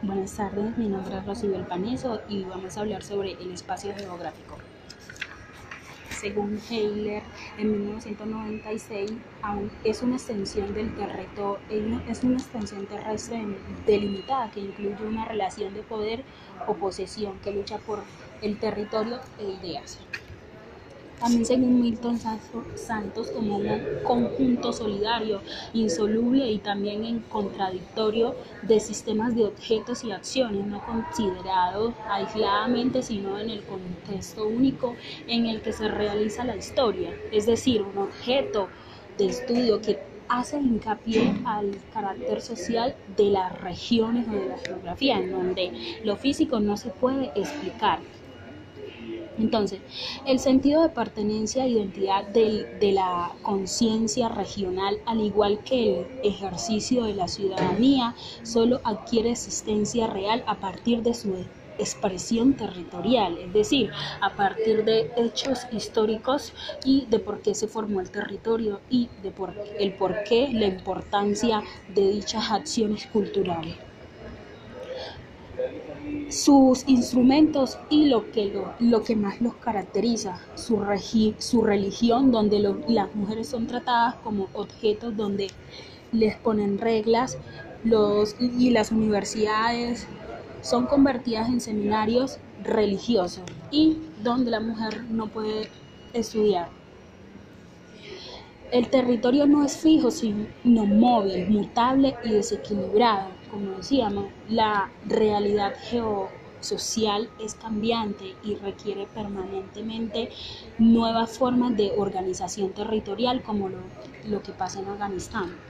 Buenas tardes, mi nombre es Rocío Paneso y vamos a hablar sobre el espacio geográfico. Según Heiler, en 1996 aún es una extensión del territorio, es una extensión terrestre delimitada que incluye una relación de poder o posesión que lucha por el territorio e ideas también según Milton Santos como un conjunto solidario, insoluble y también en contradictorio de sistemas de objetos y acciones, no considerados aisladamente, sino en el contexto único en el que se realiza la historia, es decir, un objeto de estudio que hace hincapié al carácter social de las regiones o de la geografía, en donde lo físico no se puede explicar, entonces, el sentido de pertenencia e identidad de la conciencia regional, al igual que el ejercicio de la ciudadanía, solo adquiere existencia real a partir de su expresión territorial, es decir, a partir de hechos históricos y de por qué se formó el territorio y de por, el por qué, la importancia de dichas acciones culturales sus instrumentos y lo que, lo, que más los caracteriza, su, su religión, donde las mujeres son tratadas como objetos, donde les ponen reglas, los, y las universidades son convertidas en seminarios religiosos y donde la mujer no puede estudiar. El territorio no es fijo, sino móvil, mutable y desequilibrado como decíamos, la realidad geosocial es cambiante y requiere permanentemente nuevas formas de organización territorial como lo, lo que pasa en Afganistán.